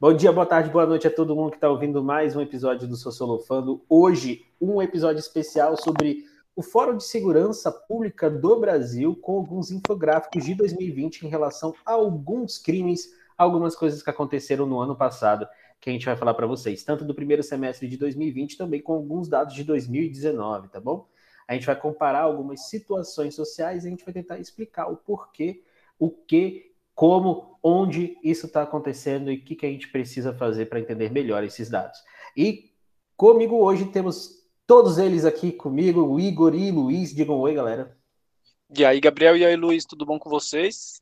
Bom dia, boa tarde, boa noite a todo mundo que está ouvindo mais um episódio do Sociolofando. Hoje, um episódio especial sobre o Fórum de Segurança Pública do Brasil, com alguns infográficos de 2020 em relação a alguns crimes, algumas coisas que aconteceram no ano passado, que a gente vai falar para vocês, tanto do primeiro semestre de 2020, também com alguns dados de 2019, tá bom? A gente vai comparar algumas situações sociais e a gente vai tentar explicar o porquê, o que como, onde isso está acontecendo e o que, que a gente precisa fazer para entender melhor esses dados. E comigo hoje temos todos eles aqui comigo, o Igor e o Luiz. Digam oi, galera. E aí, Gabriel e aí, Luiz, tudo bom com vocês?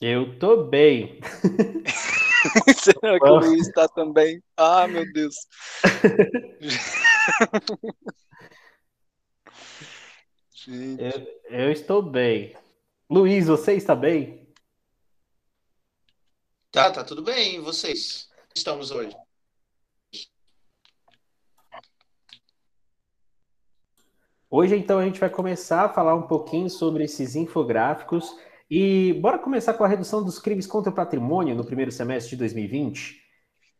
Eu tô bem. Será que o Luiz está também? Ah, meu Deus. Eu, eu, estou bem. Luiz, você está bem? Tá, tá tudo bem. E vocês? Estamos hoje. Hoje, então, a gente vai começar a falar um pouquinho sobre esses infográficos. E bora começar com a redução dos crimes contra o patrimônio no primeiro semestre de 2020.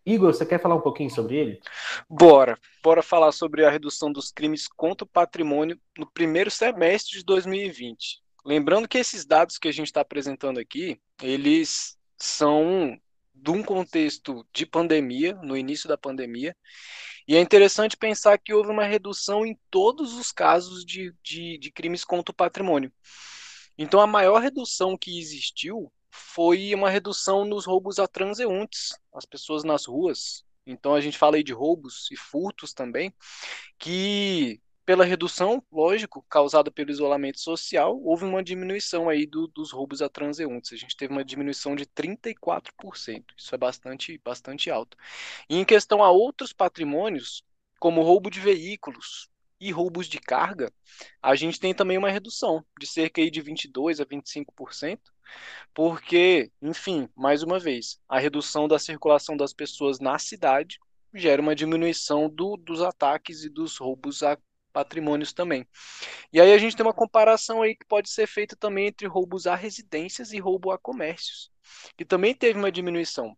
Igor, você quer falar um pouquinho sobre ele? Bora. Bora falar sobre a redução dos crimes contra o patrimônio no primeiro semestre de 2020. Lembrando que esses dados que a gente está apresentando aqui, eles são de um contexto de pandemia, no início da pandemia, e é interessante pensar que houve uma redução em todos os casos de, de, de crimes contra o patrimônio. Então, a maior redução que existiu foi uma redução nos roubos a transeuntes, as pessoas nas ruas. Então a gente fala aí de roubos e furtos também, que pela redução, lógico, causada pelo isolamento social, houve uma diminuição aí do, dos roubos a transeuntes. A gente teve uma diminuição de 34%. Isso é bastante, bastante alto. E em questão a outros patrimônios, como roubo de veículos e roubos de carga, a gente tem também uma redução de cerca aí de 22 a 25%, porque, enfim, mais uma vez, a redução da circulação das pessoas na cidade gera uma diminuição do, dos ataques e dos roubos a patrimônios também. E aí a gente tem uma comparação aí que pode ser feita também entre roubos a residências e roubo a comércios, que também teve uma diminuição.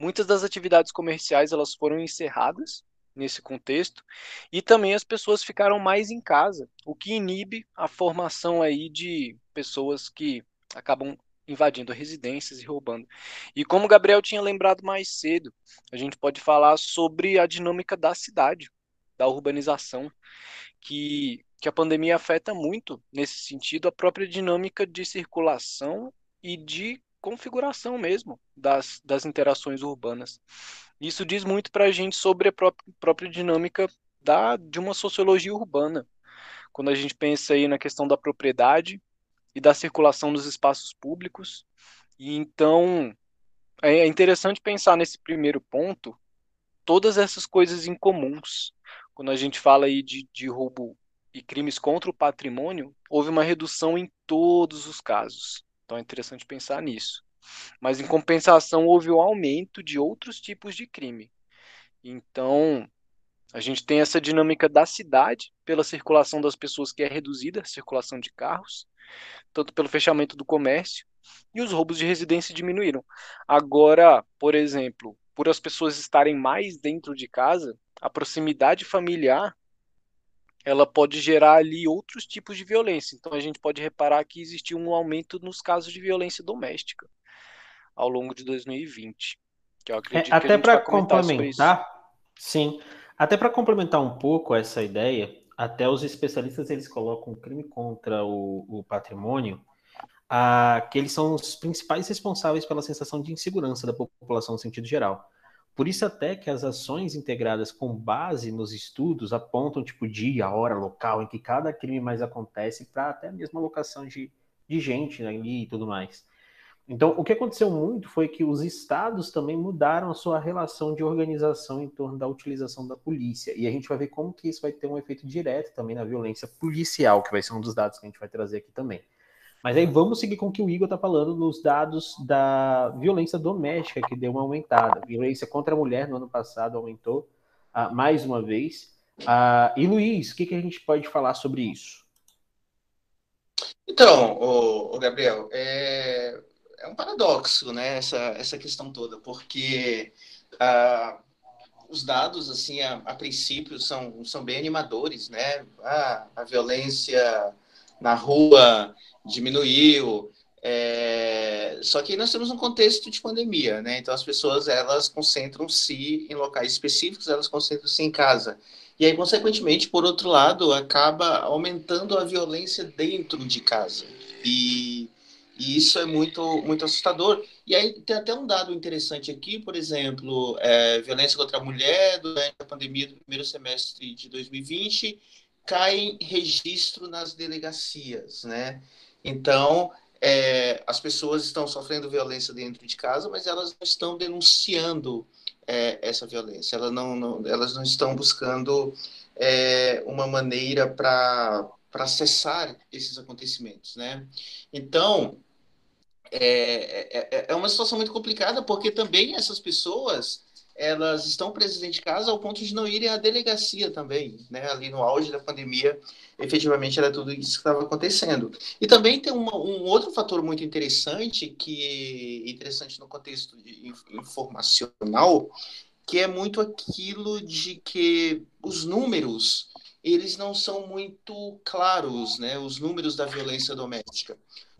Muitas das atividades comerciais elas foram encerradas nesse contexto e também as pessoas ficaram mais em casa, o que inibe a formação aí de pessoas que acabam invadindo residências e roubando. E como o Gabriel tinha lembrado mais cedo, a gente pode falar sobre a dinâmica da cidade, da urbanização, que, que a pandemia afeta muito nesse sentido a própria dinâmica de circulação e de configuração mesmo das, das interações urbanas. Isso diz muito para a gente sobre a própria, própria dinâmica da, de uma sociologia urbana. Quando a gente pensa aí na questão da propriedade, e da circulação dos espaços públicos. E então é interessante pensar nesse primeiro ponto todas essas coisas incomuns. Quando a gente fala aí de, de roubo e crimes contra o patrimônio, houve uma redução em todos os casos. Então é interessante pensar nisso. Mas em compensação houve o um aumento de outros tipos de crime. Então, a gente tem essa dinâmica da cidade pela circulação das pessoas que é reduzida, circulação de carros, tanto pelo fechamento do comércio, e os roubos de residência diminuíram. Agora, por exemplo, por as pessoas estarem mais dentro de casa, a proximidade familiar ela pode gerar ali outros tipos de violência. Então a gente pode reparar que existiu um aumento nos casos de violência doméstica ao longo de 2020. Que eu é, acredito é, até para complementar, sim, até para complementar um pouco essa ideia, até os especialistas eles colocam o crime contra o, o patrimônio, que eles são os principais responsáveis pela sensação de insegurança da população no sentido geral. Por isso até que as ações integradas com base nos estudos apontam tipo dia, hora, local em que cada crime mais acontece para até mesmo a locação de, de gente ali né, e tudo mais. Então, o que aconteceu muito foi que os estados também mudaram a sua relação de organização em torno da utilização da polícia. E a gente vai ver como que isso vai ter um efeito direto também na violência policial, que vai ser um dos dados que a gente vai trazer aqui também. Mas aí vamos seguir com o que o Igor está falando nos dados da violência doméstica, que deu uma aumentada. A violência contra a mulher no ano passado aumentou uh, mais uma vez. Uh, e Luiz, o que, que a gente pode falar sobre isso? Então, o Gabriel, é, é um paradoxo, né, essa, essa questão toda, porque ah, os dados, assim, a, a, princípio, são, são bem animadores, né? Ah, a violência na rua diminuiu, é... só que nós temos um contexto de pandemia, né? Então as pessoas elas concentram-se em locais específicos, elas concentram-se em casa. E aí, consequentemente, por outro lado, acaba aumentando a violência dentro de casa. E, e isso é muito, muito assustador. E aí tem até um dado interessante aqui, por exemplo, é, violência contra a mulher durante a pandemia do primeiro semestre de 2020 cai registro nas delegacias, né? Então, é, as pessoas estão sofrendo violência dentro de casa, mas elas não estão denunciando é, essa violência. Elas não, não, elas não estão buscando é, uma maneira para acessar esses acontecimentos, né? Então, é, é, é, é uma situação muito complicada, porque também essas pessoas elas estão presas dentro de casa ao ponto de não irem à delegacia também, né? Ali no auge da pandemia, efetivamente era tudo isso que estava acontecendo. E também tem uma, um outro fator muito interessante, que interessante no contexto informacional, que é muito aquilo de que os números eles não são muito claros, né? Os números da violência doméstica,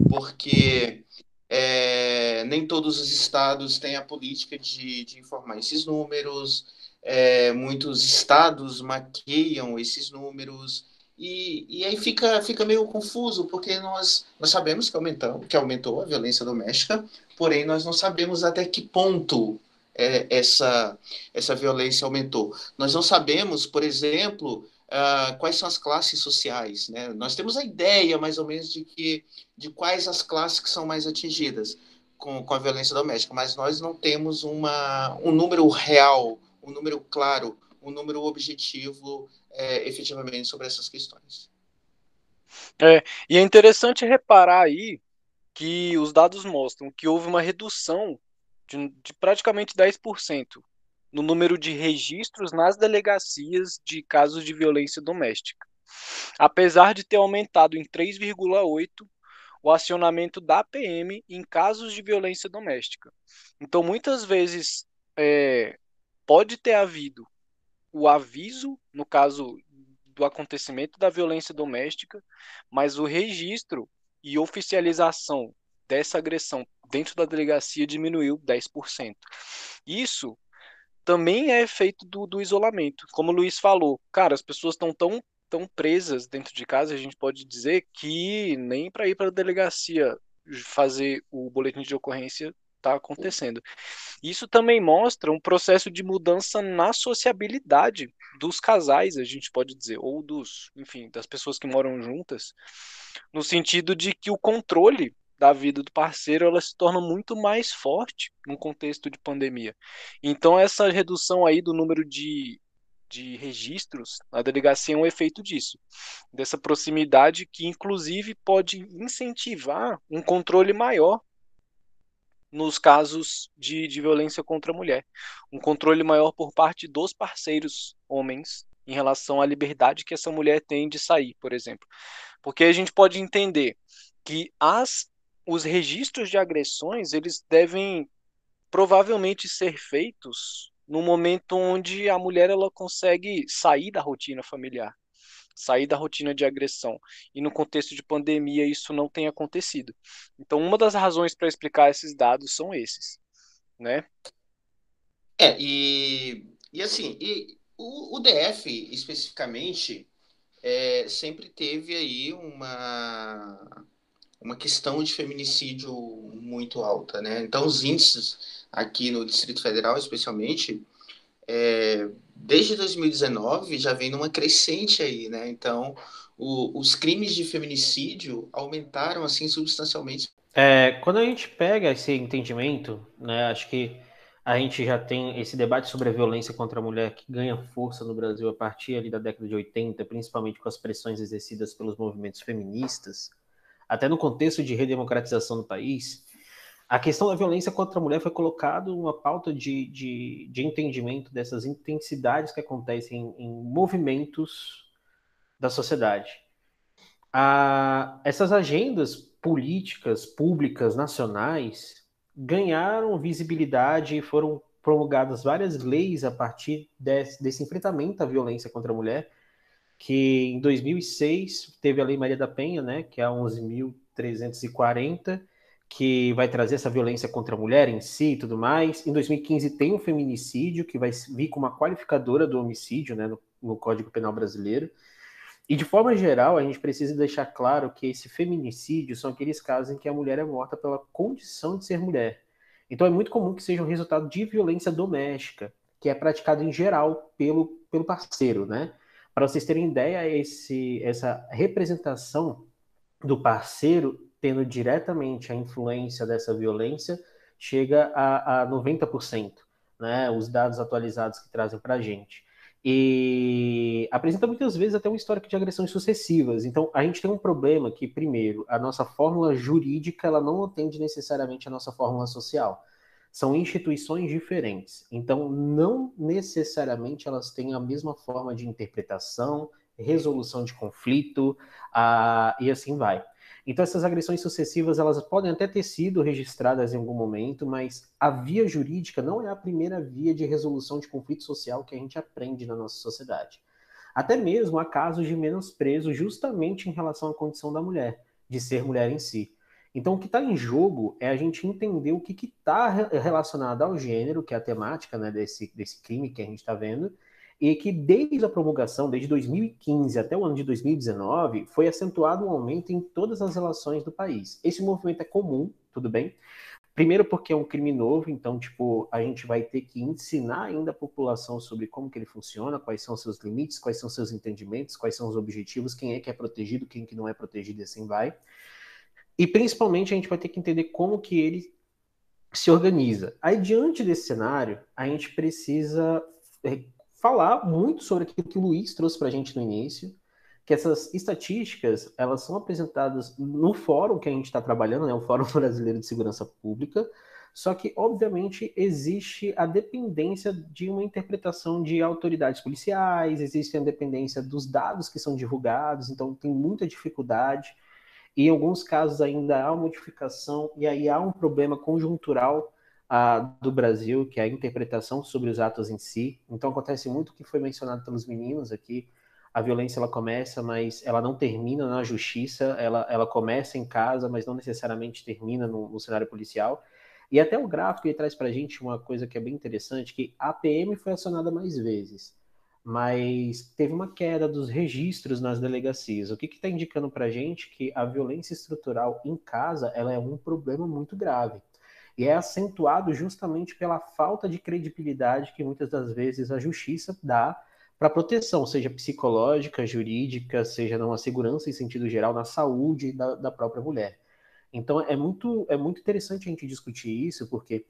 porque é, nem todos os estados têm a política de, de informar esses números, é, muitos estados maqueiam esses números, e, e aí fica, fica meio confuso, porque nós, nós sabemos que aumentou, que aumentou a violência doméstica, porém nós não sabemos até que ponto é, essa, essa violência aumentou. Nós não sabemos, por exemplo, uh, quais são as classes sociais. Né? Nós temos a ideia, mais ou menos, de, que, de quais as classes que são mais atingidas com, com a violência doméstica, mas nós não temos uma, um número real, um número claro, um número objetivo é, efetivamente sobre essas questões. É, e é interessante reparar aí que os dados mostram que houve uma redução de, de praticamente 10% no número de registros nas delegacias de casos de violência doméstica. Apesar de ter aumentado em 3,8% o acionamento da PM em casos de violência doméstica. Então, muitas vezes, é, pode ter havido o aviso, no caso do acontecimento da violência doméstica, mas o registro e oficialização dessa agressão dentro da delegacia diminuiu 10%. Isso também é efeito do, do isolamento. Como o Luiz falou, cara, as pessoas estão tão, tão presas dentro de casa, a gente pode dizer que nem para ir para a delegacia fazer o boletim de ocorrência está acontecendo. Isso também mostra um processo de mudança na sociabilidade dos casais, a gente pode dizer, ou dos, enfim, das pessoas que moram juntas, no sentido de que o controle da vida do parceiro ela se torna muito mais forte no contexto de pandemia. Então essa redução aí do número de, de registros na delegacia é um efeito disso, dessa proximidade que inclusive pode incentivar um controle maior nos casos de, de violência contra a mulher, um controle maior por parte dos parceiros homens em relação à liberdade que essa mulher tem de sair, por exemplo. Porque a gente pode entender que as os registros de agressões eles devem provavelmente ser feitos no momento onde a mulher ela consegue sair da rotina familiar, sair da rotina de agressão. E no contexto de pandemia isso não tem acontecido. Então uma das razões para explicar esses dados são esses, né? É, e, e assim, e o, o DF especificamente é, sempre teve aí uma uma questão de feminicídio muito alta, né? Então, os índices aqui no Distrito Federal, especialmente, é, desde 2019 já vem numa crescente aí, né? Então, o, os crimes de feminicídio aumentaram assim substancialmente. É, quando a gente pega esse entendimento, né? Acho que a gente já tem esse debate sobre a violência contra a mulher que ganha força no Brasil a partir ali da década de 80, principalmente com as pressões exercidas pelos movimentos feministas até no contexto de redemocratização do país, a questão da violência contra a mulher foi colocado uma pauta de, de, de entendimento dessas intensidades que acontecem em, em movimentos da sociedade. essas agendas políticas públicas nacionais ganharam visibilidade e foram promulgadas várias leis a partir desse, desse enfrentamento à violência contra a mulher, que em 2006 teve a Lei Maria da Penha, né, que é a 11.340, que vai trazer essa violência contra a mulher em si e tudo mais. Em 2015 tem o feminicídio, que vai vir com uma qualificadora do homicídio né, no, no Código Penal Brasileiro. E de forma geral, a gente precisa deixar claro que esse feminicídio são aqueles casos em que a mulher é morta pela condição de ser mulher. Então é muito comum que seja um resultado de violência doméstica, que é praticado em geral pelo, pelo parceiro, né? Para vocês terem ideia, esse, essa representação do parceiro tendo diretamente a influência dessa violência chega a, a 90%, né? Os dados atualizados que trazem para a gente. E apresenta muitas vezes até um histórico de agressões sucessivas. Então, a gente tem um problema que, primeiro, a nossa fórmula jurídica ela não atende necessariamente a nossa fórmula social. São instituições diferentes. Então, não necessariamente elas têm a mesma forma de interpretação, resolução de conflito, uh, e assim vai. Então essas agressões sucessivas elas podem até ter sido registradas em algum momento, mas a via jurídica não é a primeira via de resolução de conflito social que a gente aprende na nossa sociedade. Até mesmo há casos de menosprezo justamente em relação à condição da mulher, de ser mulher em si. Então o que está em jogo é a gente entender o que está relacionado ao gênero, que é a temática né, desse, desse crime que a gente está vendo, e que desde a promulgação, desde 2015 até o ano de 2019, foi acentuado um aumento em todas as relações do país. Esse movimento é comum, tudo bem? Primeiro porque é um crime novo, então, tipo, a gente vai ter que ensinar ainda a população sobre como que ele funciona, quais são seus limites, quais são seus entendimentos, quais são os objetivos, quem é que é protegido, quem que não é protegido e assim vai. E principalmente a gente vai ter que entender como que ele se organiza. Aí, diante desse cenário, a gente precisa falar muito sobre aquilo que o Luiz trouxe para a gente no início, que essas estatísticas elas são apresentadas no fórum que a gente está trabalhando, né, o Fórum Brasileiro de Segurança Pública, só que, obviamente, existe a dependência de uma interpretação de autoridades policiais, existe a dependência dos dados que são divulgados, então tem muita dificuldade. E em alguns casos ainda há modificação, e aí há um problema conjuntural a, do Brasil, que é a interpretação sobre os atos em si. Então acontece muito o que foi mencionado pelos meninos aqui. A violência ela começa, mas ela não termina na justiça. Ela, ela começa em casa, mas não necessariamente termina no, no cenário policial. E até o gráfico ele traz para a gente uma coisa que é bem interessante, que a PM foi acionada mais vezes, mas teve uma queda dos registros nas delegacias. O que está indicando para a gente que a violência estrutural em casa ela é um problema muito grave. E é acentuado justamente pela falta de credibilidade que muitas das vezes a justiça dá para proteção, seja psicológica, jurídica, seja numa segurança em sentido geral, na saúde da, da própria mulher. Então é muito, é muito interessante a gente discutir isso, porque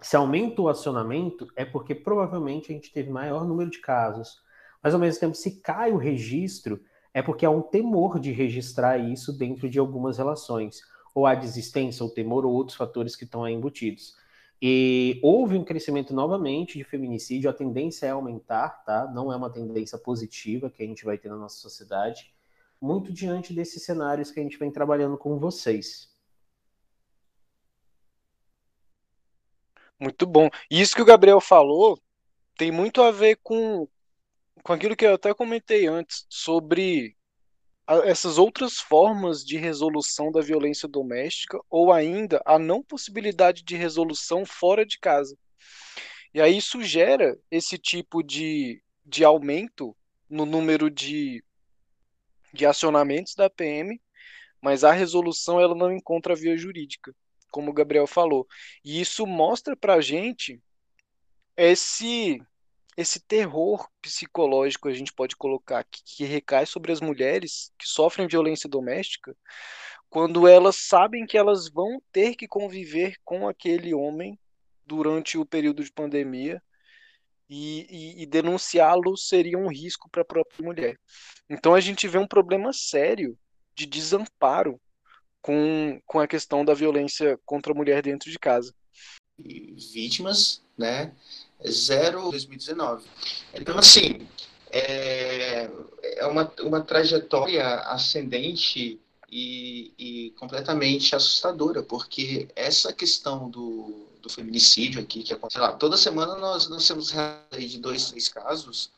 se aumenta o acionamento, é porque provavelmente a gente teve maior número de casos. Mas ao mesmo tempo, se cai o registro, é porque há um temor de registrar isso dentro de algumas relações ou a desistência, ou temor, ou outros fatores que estão aí embutidos. E houve um crescimento novamente de feminicídio, a tendência é aumentar, tá? Não é uma tendência positiva que a gente vai ter na nossa sociedade, muito diante desses cenários que a gente vem trabalhando com vocês. Muito bom. E isso que o Gabriel falou tem muito a ver com, com aquilo que eu até comentei antes, sobre essas outras formas de resolução da violência doméstica ou ainda a não possibilidade de resolução fora de casa. E aí isso gera esse tipo de, de aumento no número de, de acionamentos da PM, mas a resolução ela não encontra via jurídica, como o Gabriel falou. E isso mostra para a gente esse esse terror psicológico a gente pode colocar que, que recai sobre as mulheres que sofrem violência doméstica quando elas sabem que elas vão ter que conviver com aquele homem durante o período de pandemia e, e, e denunciá-lo seria um risco para a própria mulher. Então a gente vê um problema sério de desamparo com, com a questão da violência contra a mulher dentro de casa. Vítimas, né, zero 2019. Então, assim, é, é uma, uma trajetória ascendente e, e, completamente assustadora, porque essa questão do, do feminicídio aqui, que acontece lá, toda semana nós, nós temos de dois, três casos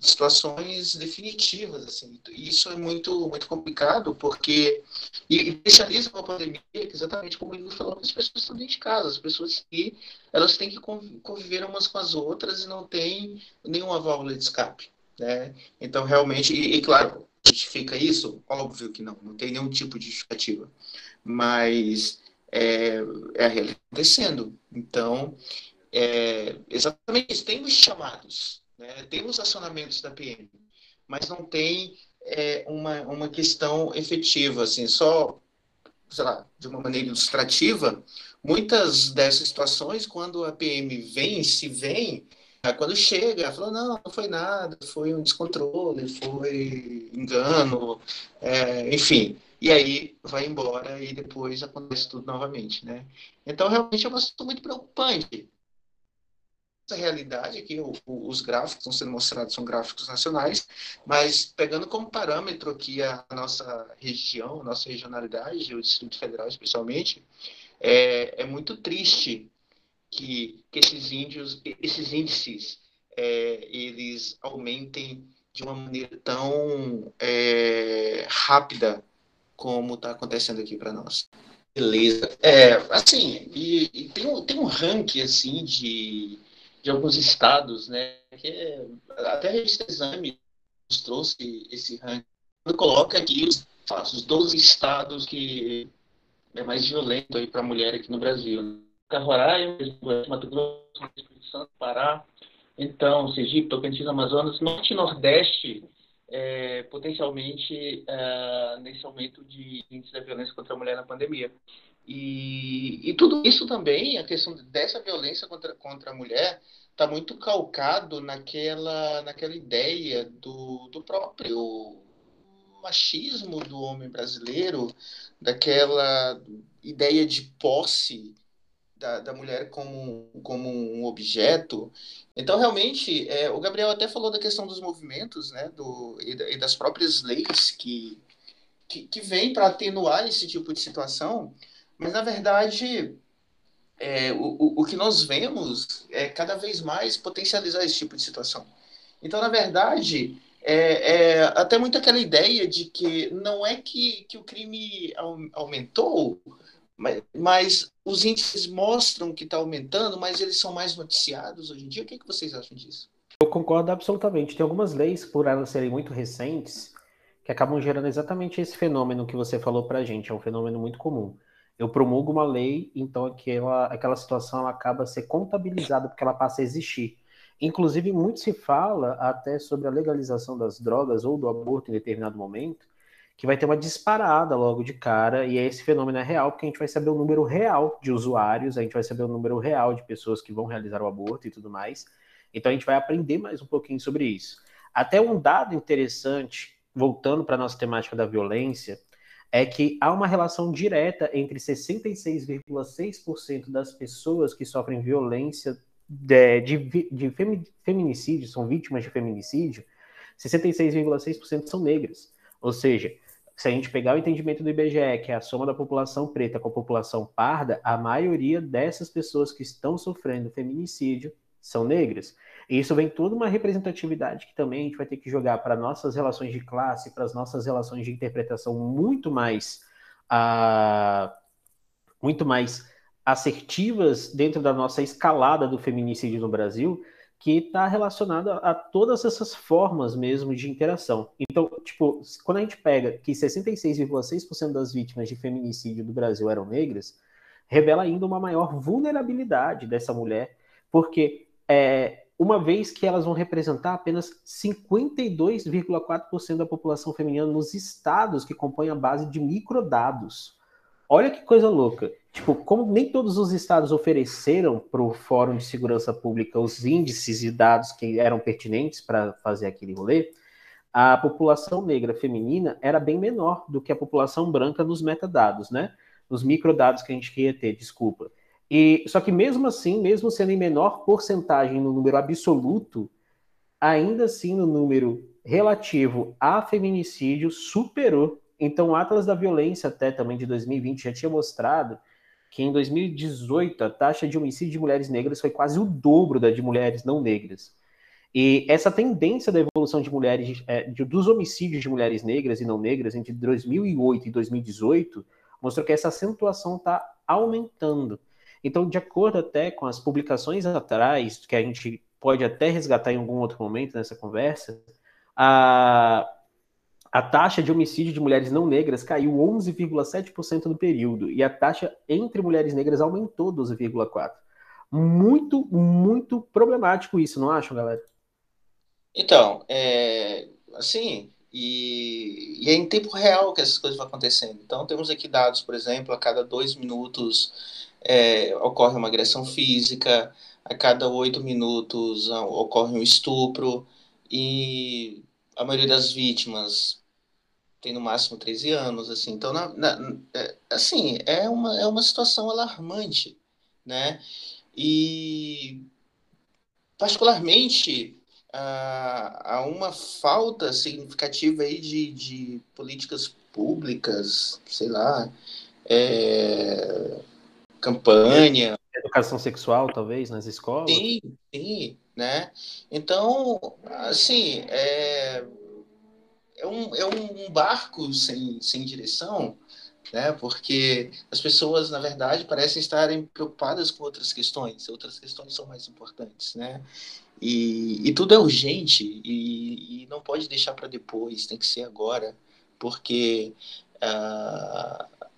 situações definitivas, assim, isso é muito, muito complicado, porque, e, especializa com a pandemia, exatamente como ele falou, as pessoas estão dentro de casa, as pessoas que, elas têm que conviver umas com as outras e não tem nenhuma válvula de escape, né, então realmente, e, e claro, justifica isso? Óbvio que não, não tem nenhum tipo de justificativa. Mas é, é acontecendo. Então, é, exatamente isso. Tem os chamados, né? tem os acionamentos da PM, mas não tem é, uma, uma questão efetiva, assim, só, sei lá, de uma maneira ilustrativa, muitas dessas situações, quando a PM vem, se vem, quando chega, falou, não, não foi nada, foi um descontrole, foi engano, é, enfim. E aí vai embora e depois acontece tudo novamente, né? Então, realmente é uma situação muito preocupante. Essa realidade aqui, o, o, os gráficos estão sendo mostrados são gráficos nacionais, mas pegando como parâmetro aqui a nossa região, a nossa regionalidade, o Distrito Federal especialmente, é, é muito triste que, que esses índios, esses índices, é, eles aumentem de uma maneira tão é, rápida como está acontecendo aqui para nós. Beleza. É, assim, e, e, tem, um, tem um ranking, assim, de, de alguns estados, né, que até a Exame nos trouxe esse ranking. Coloca aqui os, os 12 estados que é mais violento aí para a mulher aqui no Brasil. Né? Roraima, Mato Grosso, Espírito Santo, Pará, então, Sergipe, Tocantins, Amazonas, Norte e Nordeste, é, potencialmente é, nesse aumento de índice da violência contra a mulher na pandemia. E, e tudo isso também, a questão dessa violência contra, contra a mulher, está muito calcado naquela, naquela ideia do, do próprio machismo do homem brasileiro, daquela ideia de posse da, da mulher como, como um objeto. Então, realmente, é, o Gabriel até falou da questão dos movimentos né, do, e, da, das próprias leis que, que, que vêm para atenuar esse tipo de situação, mas, na verdade, é, o, o que nós vemos é cada vez mais potencializar esse tipo de situação. Então, na verdade, é, é, até muito aquela ideia de que não é que, que o crime aumentou, mas, mas os índices mostram que está aumentando, mas eles são mais noticiados hoje em dia. O que, que vocês acham disso? Eu concordo absolutamente. Tem algumas leis, por elas serem muito recentes, que acabam gerando exatamente esse fenômeno que você falou para a gente. É um fenômeno muito comum. Eu promulgo uma lei, então aquela, aquela situação ela acaba ser contabilizada porque ela passa a existir. Inclusive, muito se fala até sobre a legalização das drogas ou do aborto em determinado momento, que vai ter uma disparada logo de cara, e esse fenômeno é real, porque a gente vai saber o número real de usuários, a gente vai saber o número real de pessoas que vão realizar o aborto e tudo mais. Então a gente vai aprender mais um pouquinho sobre isso. Até um dado interessante, voltando para a nossa temática da violência, é que há uma relação direta entre 66,6% das pessoas que sofrem violência de, de, de feminicídio, são vítimas de feminicídio, 66,6% são negras. Ou seja, se a gente pegar o entendimento do IBGE, que é a soma da população preta com a população parda, a maioria dessas pessoas que estão sofrendo feminicídio são negras. E isso vem toda uma representatividade que também a gente vai ter que jogar para nossas relações de classe, para as nossas relações de interpretação muito mais, uh, muito mais assertivas dentro da nossa escalada do feminicídio no Brasil, que está relacionada a todas essas formas mesmo de interação. Então, tipo, quando a gente pega que 66,6% das vítimas de feminicídio do Brasil eram negras, revela ainda uma maior vulnerabilidade dessa mulher, porque é, uma vez que elas vão representar apenas 52,4% da população feminina nos estados que compõem a base de microdados. Olha que coisa louca. Tipo, como nem todos os estados ofereceram para o Fórum de Segurança Pública os índices e dados que eram pertinentes para fazer aquele rolê, a população negra feminina era bem menor do que a população branca nos metadados, né? Nos microdados que a gente queria ter, desculpa. E só que mesmo assim, mesmo sendo em menor porcentagem no número absoluto, ainda assim no número relativo a feminicídio superou. Então, o Atlas da Violência, até também de 2020, já tinha mostrado que em 2018 a taxa de homicídio de mulheres negras foi quase o dobro da de mulheres não negras. E essa tendência da evolução de mulheres, é, de, dos homicídios de mulheres negras e não negras entre 2008 e 2018 mostrou que essa acentuação está aumentando. Então, de acordo até com as publicações atrás, que a gente pode até resgatar em algum outro momento nessa conversa, a, a taxa de homicídio de mulheres não negras caiu 11,7% no período e a taxa entre mulheres negras aumentou 12,4%. Muito, muito problemático isso, não acham, galera? Então, é, assim, e, e, é em tempo real que essas coisas vão acontecendo. Então, temos aqui dados, por exemplo, a cada dois minutos é, ocorre uma agressão física, a cada oito minutos ah, ocorre um estupro, e a maioria das vítimas tem no máximo 13 anos, assim. Então, na, na, é, assim, é uma, é uma situação alarmante, né? E, particularmente, há uma falta significativa aí de, de políticas públicas, sei lá, é, campanha. Educação sexual, talvez, nas escolas? Sim, sim, né? Então, assim, é, é, um, é um barco sem, sem direção, né? Porque as pessoas, na verdade, parecem estarem preocupadas com outras questões, outras questões são mais importantes, né? E, e tudo é urgente e, e não pode deixar para depois, tem que ser agora, porque uh,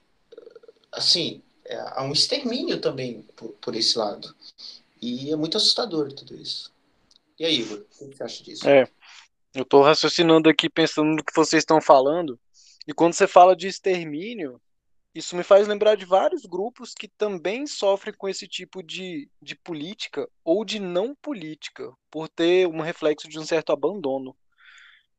assim é, há um extermínio também por, por, esse lado e é muito assustador tudo isso. E aí, Igor, o que você acha disso? É, eu estou raciocinando aqui pensando no que vocês estão falando e quando você fala de extermínio isso me faz lembrar de vários grupos que também sofrem com esse tipo de, de política ou de não política, por ter um reflexo de um certo abandono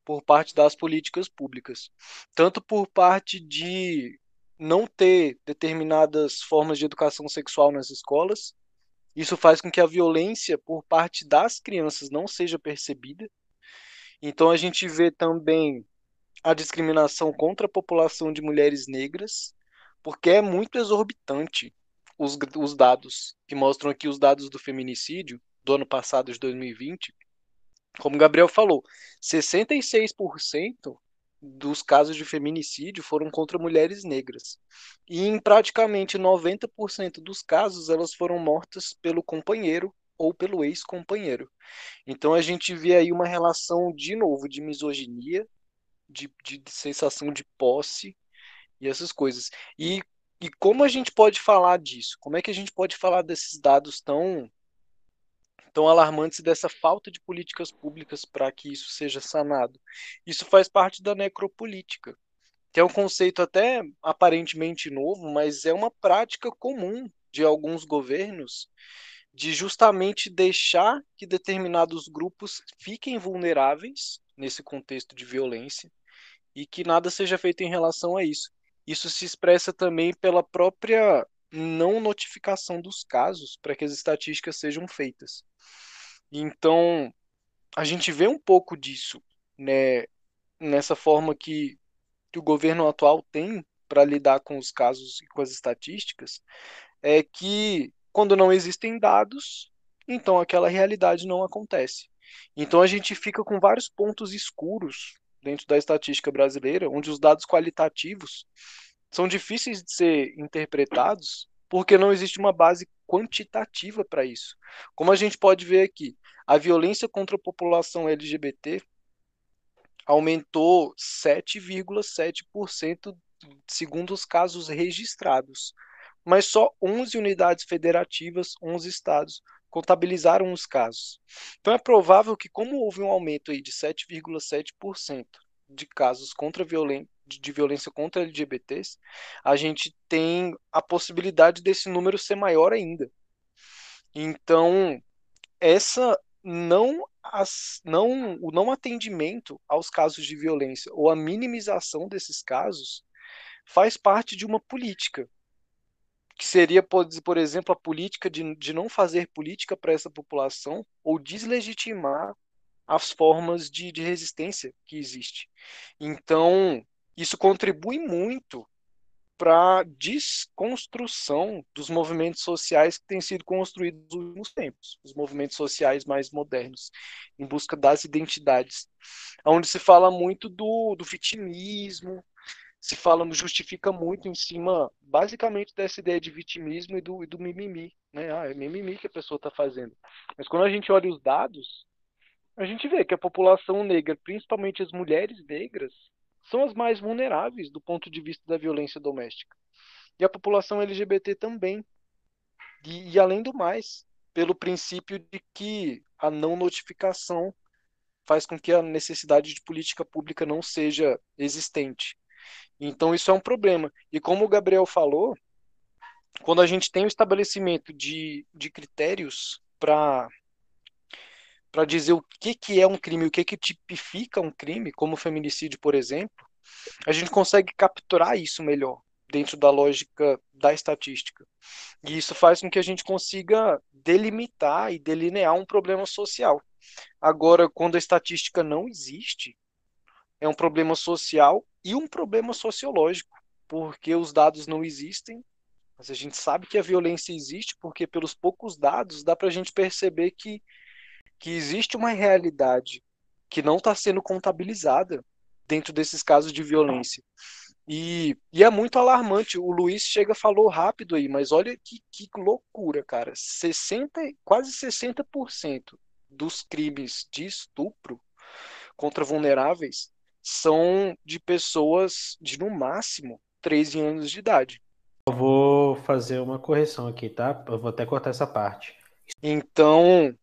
por parte das políticas públicas. Tanto por parte de não ter determinadas formas de educação sexual nas escolas, isso faz com que a violência por parte das crianças não seja percebida. Então a gente vê também a discriminação contra a população de mulheres negras, porque é muito exorbitante os, os dados que mostram aqui os dados do feminicídio do ano passado, de 2020. Como o Gabriel falou, 66% dos casos de feminicídio foram contra mulheres negras. E em praticamente 90% dos casos, elas foram mortas pelo companheiro ou pelo ex-companheiro. Então a gente vê aí uma relação, de novo, de misoginia, de, de sensação de posse e essas coisas. E, e como a gente pode falar disso? Como é que a gente pode falar desses dados tão tão alarmantes dessa falta de políticas públicas para que isso seja sanado? Isso faz parte da necropolítica, que é um conceito até aparentemente novo, mas é uma prática comum de alguns governos de justamente deixar que determinados grupos fiquem vulneráveis nesse contexto de violência e que nada seja feito em relação a isso. Isso se expressa também pela própria não notificação dos casos para que as estatísticas sejam feitas. Então, a gente vê um pouco disso, né, nessa forma que, que o governo atual tem para lidar com os casos e com as estatísticas, é que quando não existem dados, então aquela realidade não acontece. Então a gente fica com vários pontos escuros dentro da estatística brasileira, onde os dados qualitativos são difíceis de ser interpretados porque não existe uma base quantitativa para isso. Como a gente pode ver aqui, a violência contra a população LGBT aumentou 7,7% segundo os casos registrados, mas só 11 unidades federativas, 11 estados, contabilizaram os casos. Então é provável que, como houve um aumento aí de 7,7% de casos contra violen de violência contra LGBTs, a gente tem a possibilidade desse número ser maior ainda. Então, essa não, as, não o não atendimento aos casos de violência ou a minimização desses casos faz parte de uma política que seria, por exemplo, a política de, de não fazer política para essa população ou deslegitimar as formas de, de resistência que existe. Então, isso contribui muito para desconstrução dos movimentos sociais que têm sido construídos nos últimos tempos, os movimentos sociais mais modernos, em busca das identidades, onde se fala muito do, do vitimismo, se fala, justifica muito em cima, basicamente, dessa ideia de vitimismo e do, e do mimimi, né? Ah, é mimimi que a pessoa está fazendo. Mas quando a gente olha os dados, a gente vê que a população negra, principalmente as mulheres negras, são as mais vulneráveis do ponto de vista da violência doméstica. E a população LGBT também. E, e além do mais, pelo princípio de que a não notificação faz com que a necessidade de política pública não seja existente. Então isso é um problema. E como o Gabriel falou, quando a gente tem o estabelecimento de, de critérios para para dizer o que, que é um crime, o que, que tipifica um crime, como feminicídio, por exemplo, a gente consegue capturar isso melhor dentro da lógica da estatística. E isso faz com que a gente consiga delimitar e delinear um problema social. Agora, quando a estatística não existe, é um problema social e um problema sociológico, porque os dados não existem, mas a gente sabe que a violência existe, porque pelos poucos dados dá para a gente perceber que que existe uma realidade que não está sendo contabilizada dentro desses casos de violência. E, e, é muito alarmante. O Luiz chega falou rápido aí, mas olha que, que loucura, cara. 60, quase 60% dos crimes de estupro contra vulneráveis são de pessoas de no máximo 13 anos de idade. Eu vou fazer uma correção aqui, tá? Eu vou até cortar essa parte. Então,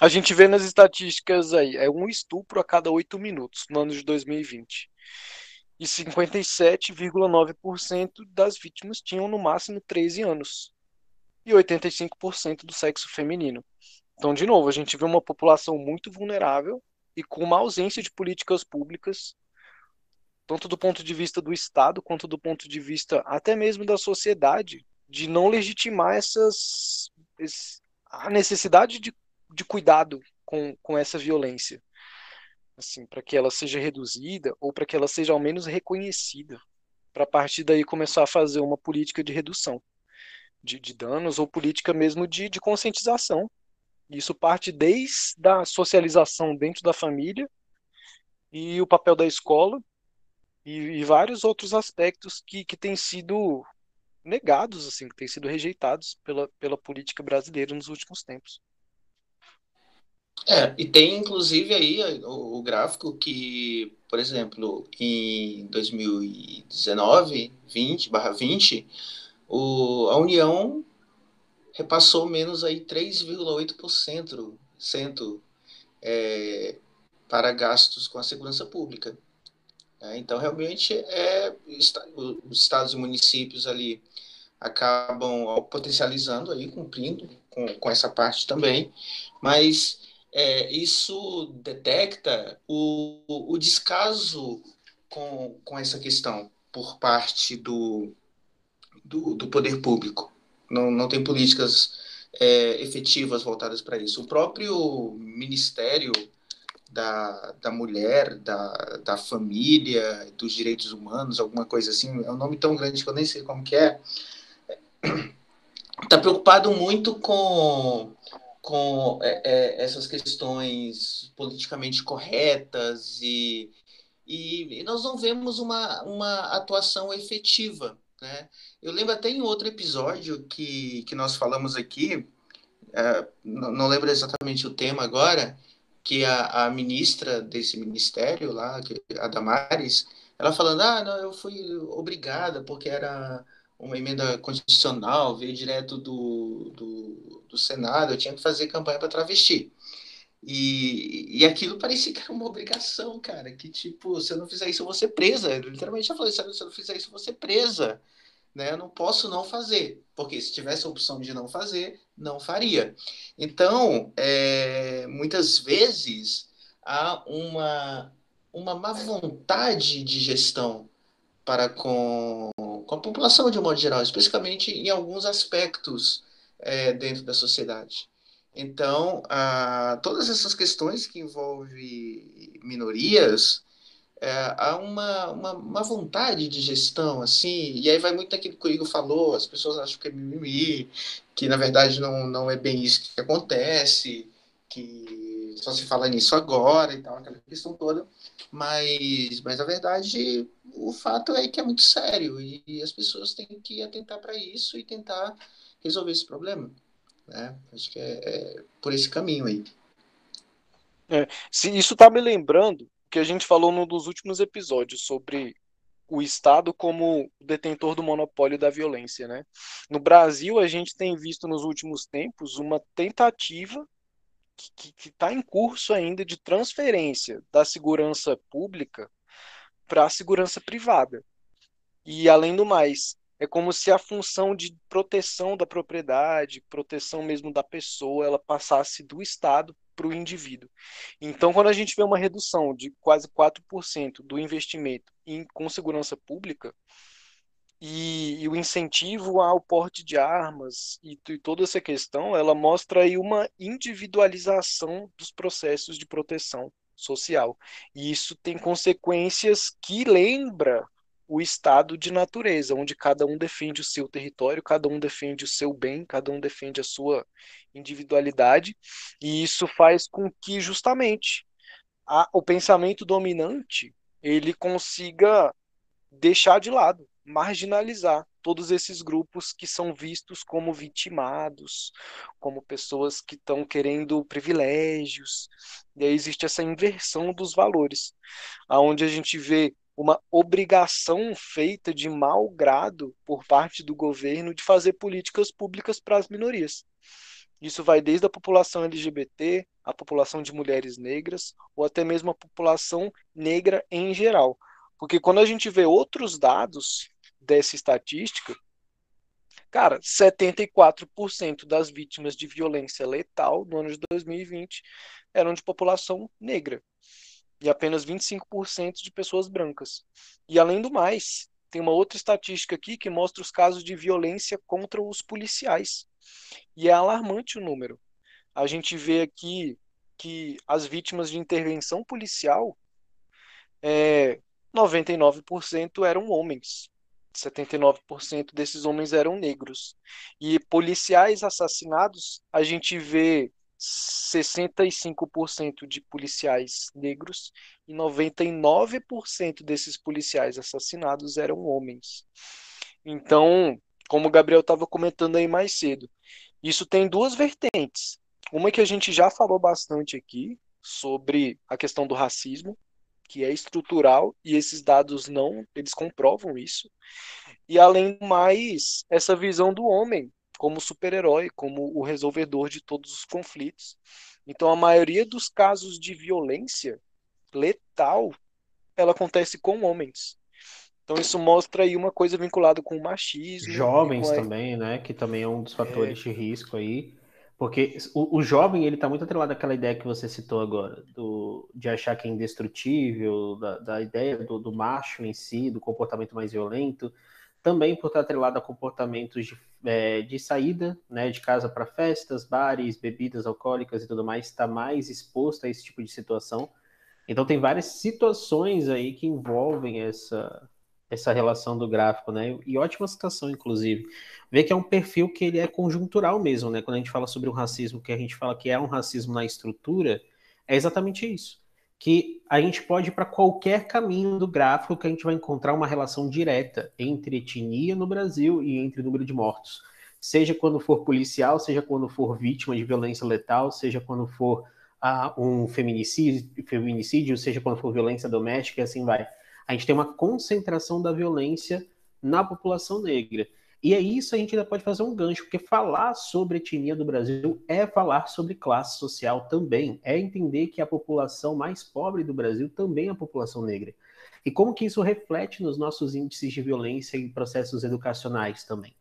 a gente vê nas estatísticas aí, é um estupro a cada oito minutos no ano de 2020. E 57,9% das vítimas tinham no máximo 13 anos. E 85% do sexo feminino. Então, de novo, a gente vê uma população muito vulnerável e com uma ausência de políticas públicas, tanto do ponto de vista do Estado, quanto do ponto de vista até mesmo da sociedade, de não legitimar essas, a necessidade de de cuidado com, com essa violência, assim, para que ela seja reduzida ou para que ela seja ao menos reconhecida, para a partir daí começar a fazer uma política de redução de, de danos ou política mesmo de, de conscientização. Isso parte desde a socialização dentro da família e o papel da escola e, e vários outros aspectos que, que têm sido negados, assim, que têm sido rejeitados pela, pela política brasileira nos últimos tempos. É, e tem inclusive aí o, o gráfico que, por exemplo, em 2019, 20, barra 20, o, a União repassou menos aí 3,8% é, para gastos com a segurança pública. É, então, realmente, é, os estados e municípios ali acabam potencializando aí, cumprindo com, com essa parte também, mas é, isso detecta o, o descaso com, com essa questão por parte do, do, do poder público. Não, não tem políticas é, efetivas voltadas para isso. O próprio Ministério da, da Mulher, da, da Família, dos Direitos Humanos, alguma coisa assim, é um nome tão grande que eu nem sei como que é, está preocupado muito com com é, é, essas questões politicamente corretas e, e, e, nós não vemos uma, uma atuação efetiva. Né? Eu lembro até em outro episódio que, que nós falamos aqui, é, não, não, lembro exatamente o tema agora, que a, a ministra desse ministério lá, a Damares, ela falando, ah, não, eu fui obrigada porque era uma emenda constitucional, veio direto do, do, do Senado, eu tinha que fazer campanha para travesti. E, e aquilo parecia que era uma obrigação, cara, que tipo, se eu não fizer isso, eu vou ser presa. Eu literalmente já falei, se eu não fizer isso, eu vou ser presa. Né? Eu não posso não fazer, porque se tivesse a opção de não fazer, não faria. Então, é, muitas vezes há uma, uma má vontade de gestão para com com a população de um modo geral, especificamente em alguns aspectos é, dentro da sociedade. Então, ah, todas essas questões que envolvem minorias, é, há uma, uma, uma, vontade de gestão, assim, e aí vai muito daquilo que o Igor falou, as pessoas acham que é mimimi, que na verdade não, não é bem isso que acontece, que só se fala nisso agora e tal, aquela questão toda, mas, mas a verdade, o fato é que é muito sério, e, as pessoas têm que atentar para isso e tentar resolver esse problema, né? Acho que é, é por esse caminho aí. É, se isso está me lembrando que a gente falou num dos últimos episódios sobre o Estado como detentor do monopólio da violência, né? No Brasil, a gente tem visto nos últimos tempos uma tentativa que está em curso ainda de transferência da segurança pública para a segurança privada. E, além do mais, é como se a função de proteção da propriedade, proteção mesmo da pessoa, ela passasse do Estado para o indivíduo. Então, quando a gente vê uma redução de quase 4% do investimento em, com segurança pública, e, e, o incentivo ao porte de armas e, e, toda essa questão, ela mostra aí uma individualização dos processos de proteção social. E isso tem consequências que lembra o estado de natureza, onde cada um defende o seu território, cada um defende o seu bem, cada um defende a sua individualidade, e isso faz com que justamente a, o pensamento dominante ele consiga deixar de lado, marginalizar todos esses grupos que são vistos como vitimados, como pessoas que estão querendo privilégios. E aí existe essa inversão dos valores, aonde a gente vê uma obrigação feita de mau grado por parte do governo de fazer políticas públicas para as minorias. Isso vai desde a população LGBT, a população de mulheres negras, ou até mesmo a população negra em geral. Porque quando a gente vê outros dados dessa estatística, cara, 74% das vítimas de violência letal no ano de 2020 eram de população negra e apenas 25% de pessoas brancas. E além do mais, tem uma outra estatística aqui que mostra os casos de violência contra os policiais. E é alarmante o número. A gente vê aqui que as vítimas de intervenção policial, é, 99% eram homens. 79% desses homens eram negros. E policiais assassinados, a gente vê 65% de policiais negros e 99% desses policiais assassinados eram homens. Então, como o Gabriel estava comentando aí mais cedo, isso tem duas vertentes. Uma que a gente já falou bastante aqui sobre a questão do racismo, que é estrutural e esses dados não, eles comprovam isso. E além do mais, essa visão do homem como super-herói, como o resolvedor de todos os conflitos. Então, a maioria dos casos de violência letal, ela acontece com homens. Então, isso mostra aí uma coisa vinculada com o machismo. Jovens a... também, né? Que também é um dos fatores é... de risco aí. Porque o, o jovem, ele está muito atrelado àquela ideia que você citou agora, do, de achar que é indestrutível, da, da ideia do, do macho em si, do comportamento mais violento também por estar atrelado a comportamentos de, é, de saída né, de casa para festas, bares, bebidas alcoólicas e tudo mais, está mais exposto a esse tipo de situação. Então tem várias situações aí que envolvem essa, essa relação do gráfico, né? E ótima citação, inclusive. Vê que é um perfil que ele é conjuntural mesmo, né? Quando a gente fala sobre o racismo, que a gente fala que é um racismo na estrutura, é exatamente isso que a gente pode ir para qualquer caminho do gráfico que a gente vai encontrar uma relação direta entre etnia no Brasil e entre número de mortos. Seja quando for policial, seja quando for vítima de violência letal, seja quando for ah, um feminicídio, feminicídio, seja quando for violência doméstica e assim vai. A gente tem uma concentração da violência na população negra. E é isso a gente ainda pode fazer um gancho, porque falar sobre etnia do Brasil é falar sobre classe social também, é entender que a população mais pobre do Brasil também é a população negra. E como que isso reflete nos nossos índices de violência e processos educacionais também.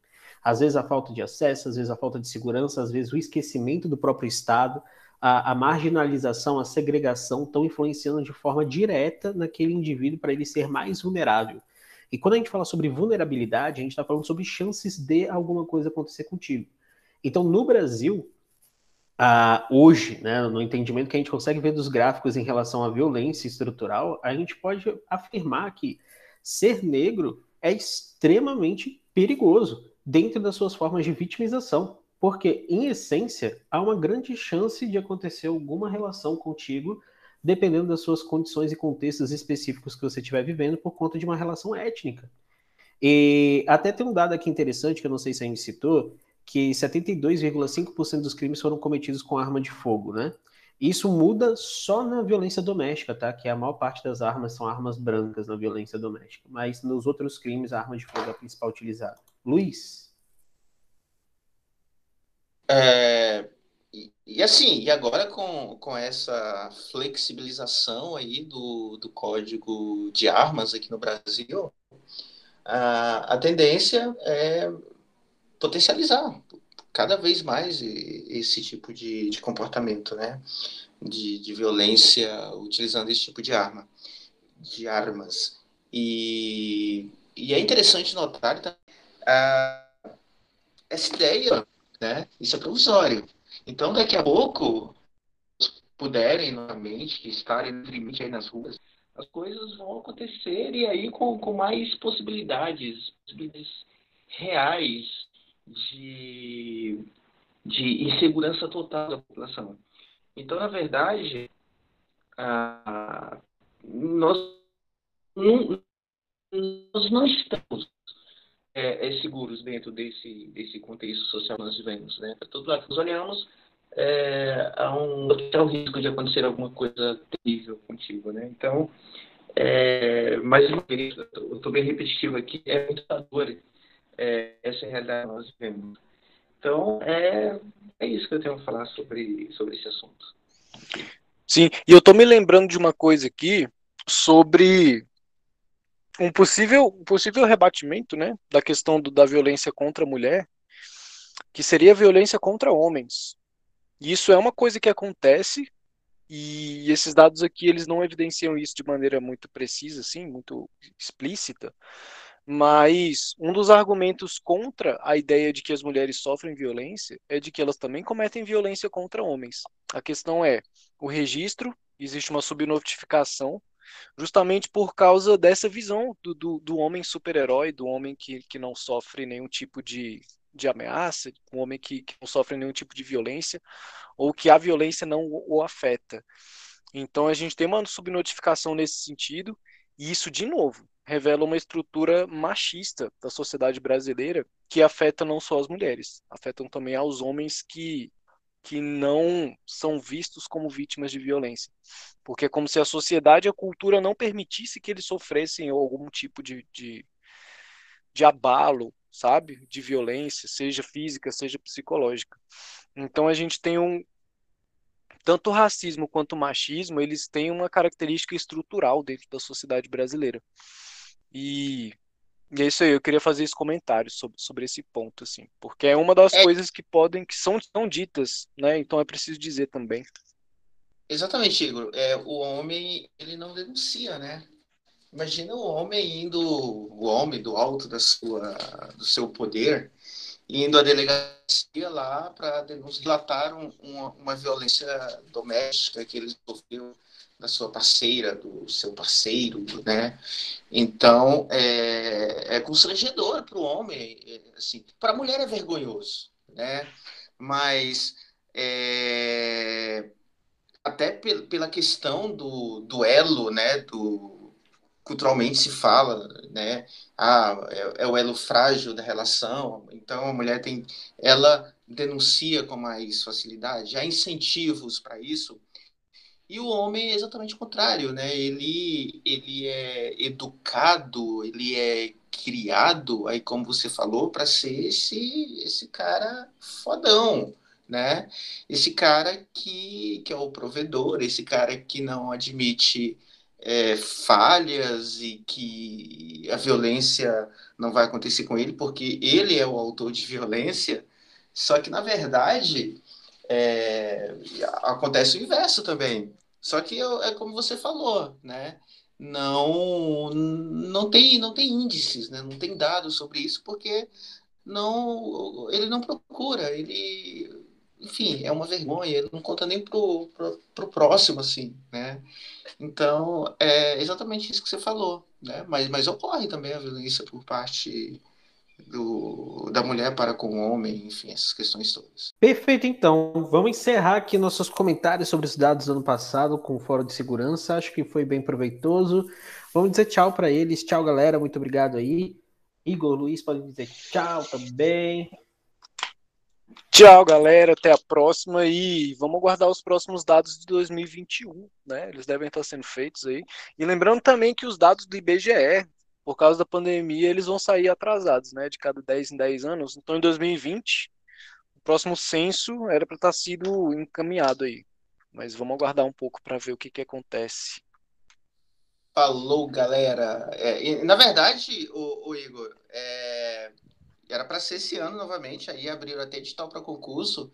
Às vezes a falta de acesso, às vezes a falta de segurança, às vezes o esquecimento do próprio Estado, a, a marginalização, a segregação estão influenciando de forma direta naquele indivíduo para ele ser mais vulnerável. E quando a gente fala sobre vulnerabilidade, a gente está falando sobre chances de alguma coisa acontecer contigo. Então, no Brasil, hoje, né, no entendimento que a gente consegue ver dos gráficos em relação à violência estrutural, a gente pode afirmar que ser negro é extremamente perigoso dentro das suas formas de vitimização, porque, em essência, há uma grande chance de acontecer alguma relação contigo, dependendo das suas condições e contextos específicos que você estiver vivendo, por conta de uma relação étnica. E até tem um dado aqui interessante, que eu não sei se a gente citou, que 72,5% dos crimes foram cometidos com arma de fogo, né? Isso muda só na violência doméstica, tá? Que a maior parte das armas são armas brancas na violência doméstica. Mas nos outros crimes, a arma de fogo é a principal utilizada. Luiz? É, e, e, assim, e agora com, com essa flexibilização aí do, do código de armas aqui no Brasil, a, a tendência é potencializar cada vez mais esse tipo de, de comportamento, né? De, de violência utilizando esse tipo de arma, de armas. E, e é interessante notar uh, essa ideia né? Isso é provisório. Então, daqui a pouco, puderem novamente estarem limite aí nas ruas, as coisas vão acontecer e aí com, com mais possibilidades, possibilidades reais de, de insegurança total da população. Então, na verdade, nós, não, nós não estamos é, é, seguros dentro desse, desse contexto social nós vivemos. Né? Para todo lado que nós olhamos, é, há um potencial risco de acontecer alguma coisa terrível contigo. Né? Então, é, mais uma vez, eu estou bem repetitivo aqui, é muito dor é, essa realidade que nós vivemos. Então, é, é isso que eu tenho a falar sobre, sobre esse assunto. Sim, e eu estou me lembrando de uma coisa aqui sobre um possível, um possível rebatimento né, da questão do, da violência contra a mulher, que seria a violência contra homens. E isso é uma coisa que acontece, e esses dados aqui eles não evidenciam isso de maneira muito precisa, assim, muito explícita, mas um dos argumentos contra a ideia de que as mulheres sofrem violência é de que elas também cometem violência contra homens. A questão é o registro, existe uma subnotificação justamente por causa dessa visão do, do, do homem super-herói, do homem que, que não sofre nenhum tipo de, de ameaça, um homem que, que não sofre nenhum tipo de violência, ou que a violência não o, o afeta. Então a gente tem uma subnotificação nesse sentido, e isso, de novo, revela uma estrutura machista da sociedade brasileira que afeta não só as mulheres, afetam também aos homens que que não são vistos como vítimas de violência. Porque é como se a sociedade e a cultura não permitisse que eles sofressem algum tipo de, de, de abalo, sabe? De violência, seja física, seja psicológica. Então a gente tem um. Tanto o racismo quanto o machismo, eles têm uma característica estrutural dentro da sociedade brasileira. E e é isso aí, eu queria fazer esse comentário sobre, sobre esse ponto, assim, porque é uma das é... coisas que podem, que são, são ditas, né? Então é preciso dizer também. Exatamente, Igor. É, o homem, ele não denuncia, né? Imagina o homem indo, o homem do alto da sua, do seu poder, indo à delegacia lá para relatar um, uma, uma violência doméstica que ele sofreu da sua parceira, do seu parceiro, né? Então, é, é constrangedor para o homem, é, assim, para a mulher é vergonhoso, né? Mas é, até pela questão do duelo, né? Do culturalmente se fala, né? Ah, é, é o elo frágil da relação. Então a mulher tem, ela denuncia com mais facilidade. Há incentivos para isso e o homem é exatamente o contrário, né? Ele, ele é educado, ele é criado, aí como você falou, para ser esse, esse cara fodão, né? Esse cara que, que é o provedor, esse cara que não admite é, falhas e que a violência não vai acontecer com ele, porque ele é o autor de violência. Só que, na verdade, é, acontece o inverso também. Só que é como você falou, né? Não, não tem, não tem índices, né? Não tem dados sobre isso porque não, ele não procura, ele enfim, é uma vergonha, ele não conta nem pro, pro, pro próximo, assim, né? Então, é exatamente isso que você falou, né? Mas, mas ocorre também a violência por parte do, da mulher para com o homem, enfim, essas questões todas. Perfeito, então. Vamos encerrar aqui nossos comentários sobre os dados do ano passado com o Fórum de Segurança. Acho que foi bem proveitoso. Vamos dizer tchau para eles. Tchau, galera. Muito obrigado aí. Igor, Luiz, podem dizer tchau também. Tchau, galera. Até a próxima e vamos aguardar os próximos dados de 2021, né? Eles devem estar sendo feitos aí. E lembrando também que os dados do IBGE, por causa da pandemia, eles vão sair atrasados, né? De cada 10 em 10 anos. Então, em 2020, o próximo censo era para estar sido encaminhado aí. Mas vamos aguardar um pouco para ver o que, que acontece. Falou, galera. É, na verdade, o, o Igor, é, era para ser esse ano novamente, aí abriram até edital para concurso,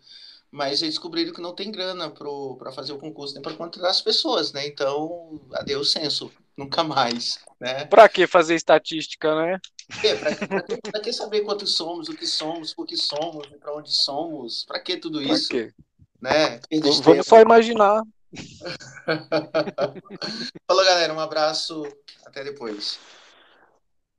mas eles descobriram que não tem grana para fazer o concurso nem para contratar as pessoas, né? Então, adeus censo, nunca mais, né? Para que fazer estatística, né? É, para que saber quantos somos, o que somos, por que somos, para onde somos? Para que tudo isso? Pra quê? Né? Vamos só imaginar. Falou, galera, um abraço, até depois.